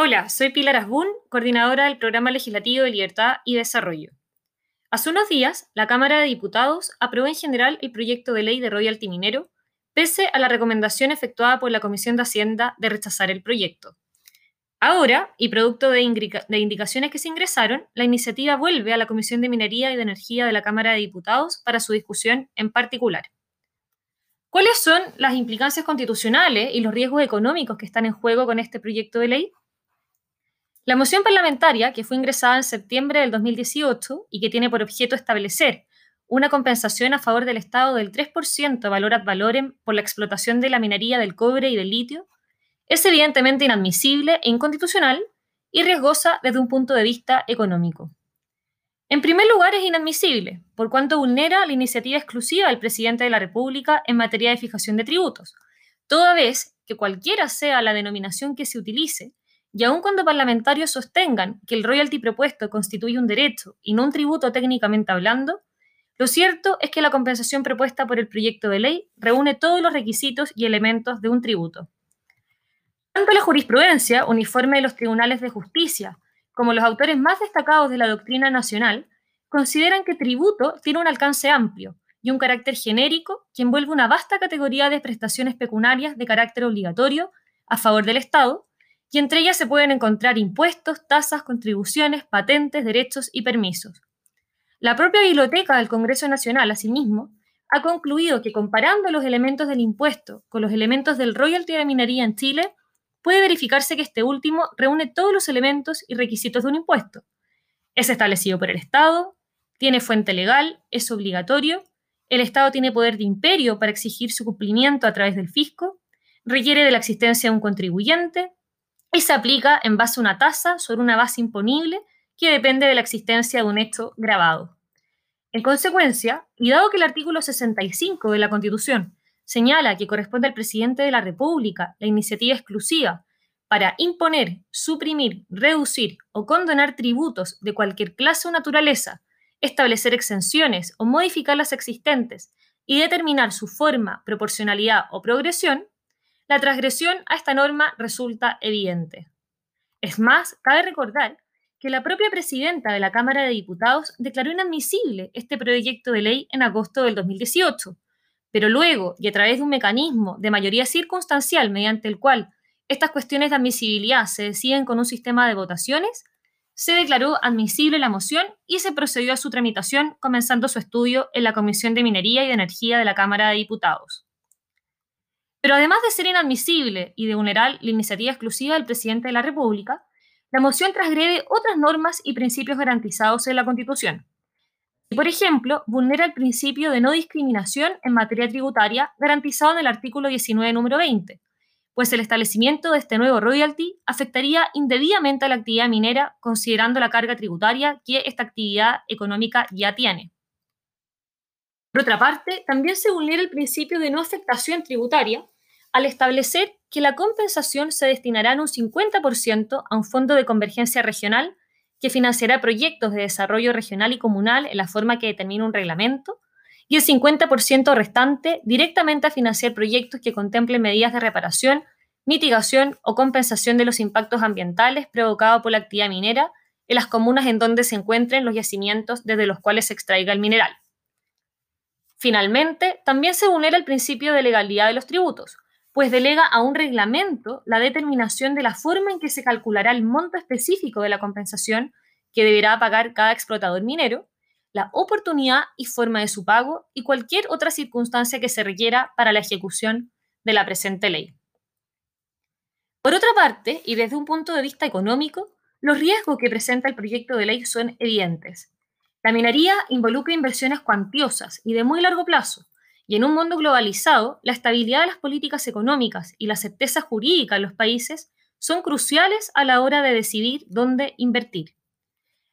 Hola, soy Pilar Asbun, coordinadora del Programa Legislativo de Libertad y Desarrollo. Hace unos días, la Cámara de Diputados aprobó en general el proyecto de ley de royalty minero, pese a la recomendación efectuada por la Comisión de Hacienda de rechazar el proyecto. Ahora, y producto de, indicaciones que se ingresaron, la iniciativa vuelve a la Comisión de Minería y de Energía de la Cámara de Diputados para su discusión en particular. ¿Cuáles son las implicancias constitucionales y los riesgos económicos que están en juego con este proyecto de ley? La moción parlamentaria, que fue ingresada en septiembre del 2018 y que tiene por objeto establecer una compensación a favor del Estado del 3% valor ad valorem por la explotación de la minería del cobre y del litio, es evidentemente inadmisible e inconstitucional y riesgosa desde un punto de vista económico. En primer lugar, es inadmisible, por cuanto vulnera la iniciativa exclusiva del presidente de la República en materia de fijación de tributos, toda vez que cualquiera sea la denominación que se utilice, y aun cuando parlamentarios sostengan que el royalty propuesto constituye un derecho y no un tributo técnicamente hablando, lo cierto es que la compensación propuesta por el proyecto de ley reúne todos los requisitos y elementos de un tributo. Tanto la jurisprudencia uniforme de los tribunales de justicia como los autores más destacados de la doctrina nacional consideran que tributo tiene un alcance amplio y un carácter genérico que envuelve una vasta categoría de prestaciones pecuniarias de carácter obligatorio a favor del Estado y entre ellas se pueden encontrar impuestos, tasas, contribuciones, patentes, derechos y permisos. La propia Biblioteca del Congreso Nacional, asimismo, ha concluido que comparando los elementos del impuesto con los elementos del royalty de minería en Chile, puede verificarse que este último reúne todos los elementos y requisitos de un impuesto. Es establecido por el Estado, tiene fuente legal, es obligatorio, el Estado tiene poder de imperio para exigir su cumplimiento a través del fisco, requiere de la existencia de un contribuyente, y se aplica en base a una tasa sobre una base imponible que depende de la existencia de un hecho grabado. En consecuencia, y dado que el artículo 65 de la Constitución señala que corresponde al presidente de la República la iniciativa exclusiva para imponer, suprimir, reducir o condonar tributos de cualquier clase o naturaleza, establecer exenciones o modificar las existentes y determinar su forma, proporcionalidad o progresión, la transgresión a esta norma resulta evidente. Es más, cabe recordar que la propia presidenta de la Cámara de Diputados declaró inadmisible este proyecto de ley en agosto del 2018, pero luego, y a través de un mecanismo de mayoría circunstancial mediante el cual estas cuestiones de admisibilidad se deciden con un sistema de votaciones, se declaró admisible la moción y se procedió a su tramitación, comenzando su estudio en la Comisión de Minería y de Energía de la Cámara de Diputados. Pero además de ser inadmisible y de vulnerar la iniciativa exclusiva del presidente de la República, la moción transgrede otras normas y principios garantizados en la Constitución. Por ejemplo, vulnera el principio de no discriminación en materia tributaria garantizado en el artículo 19, número 20, pues el establecimiento de este nuevo royalty afectaría indebidamente a la actividad minera considerando la carga tributaria que esta actividad económica ya tiene. Por otra parte, también se vulnera el principio de no afectación tributaria al establecer que la compensación se destinará en un 50% a un fondo de convergencia regional que financiará proyectos de desarrollo regional y comunal en la forma que determina un reglamento, y el 50% restante directamente a financiar proyectos que contemplen medidas de reparación, mitigación o compensación de los impactos ambientales provocados por la actividad minera en las comunas en donde se encuentren los yacimientos desde los cuales se extraiga el mineral. Finalmente, también se vulnera el principio de legalidad de los tributos, pues delega a un reglamento la determinación de la forma en que se calculará el monto específico de la compensación que deberá pagar cada explotador minero, la oportunidad y forma de su pago y cualquier otra circunstancia que se requiera para la ejecución de la presente ley. Por otra parte, y desde un punto de vista económico, los riesgos que presenta el proyecto de ley son evidentes. La minería involucra inversiones cuantiosas y de muy largo plazo, y en un mundo globalizado, la estabilidad de las políticas económicas y la certeza jurídica en los países son cruciales a la hora de decidir dónde invertir.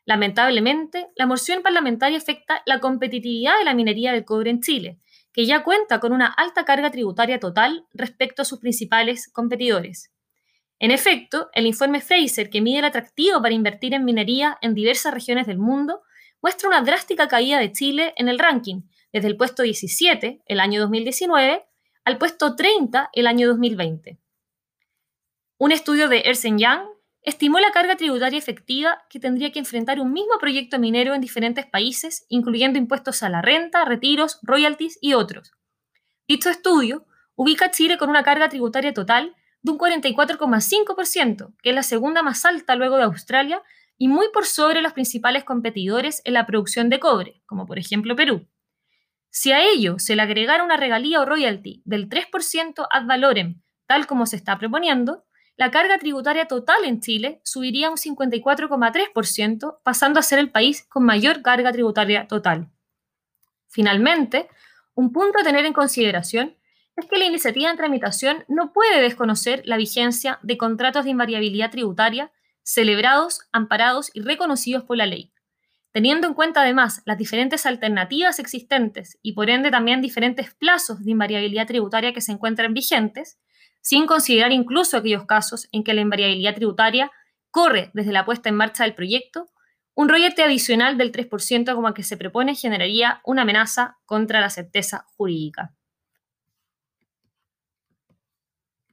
Lamentablemente, la moción parlamentaria afecta la competitividad de la minería del cobre en Chile, que ya cuenta con una alta carga tributaria total respecto a sus principales competidores. En efecto, el informe Fraser, que mide el atractivo para invertir en minería en diversas regiones del mundo, muestra una drástica caída de Chile en el ranking, desde el puesto 17 el año 2019 al puesto 30 el año 2020. Un estudio de Ernst Young estimó la carga tributaria efectiva que tendría que enfrentar un mismo proyecto minero en diferentes países, incluyendo impuestos a la renta, retiros, royalties y otros. Dicho estudio ubica Chile con una carga tributaria total de un 44,5%, que es la segunda más alta luego de Australia y muy por sobre los principales competidores en la producción de cobre, como por ejemplo Perú. Si a ello se le agregara una regalía o royalty del 3% ad valorem, tal como se está proponiendo, la carga tributaria total en Chile subiría un 54,3%, pasando a ser el país con mayor carga tributaria total. Finalmente, un punto a tener en consideración es que la iniciativa en tramitación no puede desconocer la vigencia de contratos de invariabilidad tributaria celebrados, amparados y reconocidos por la ley. Teniendo en cuenta además las diferentes alternativas existentes y por ende también diferentes plazos de invariabilidad tributaria que se encuentran vigentes, sin considerar incluso aquellos casos en que la invariabilidad tributaria corre desde la puesta en marcha del proyecto, un royalty adicional del 3% como el que se propone generaría una amenaza contra la certeza jurídica.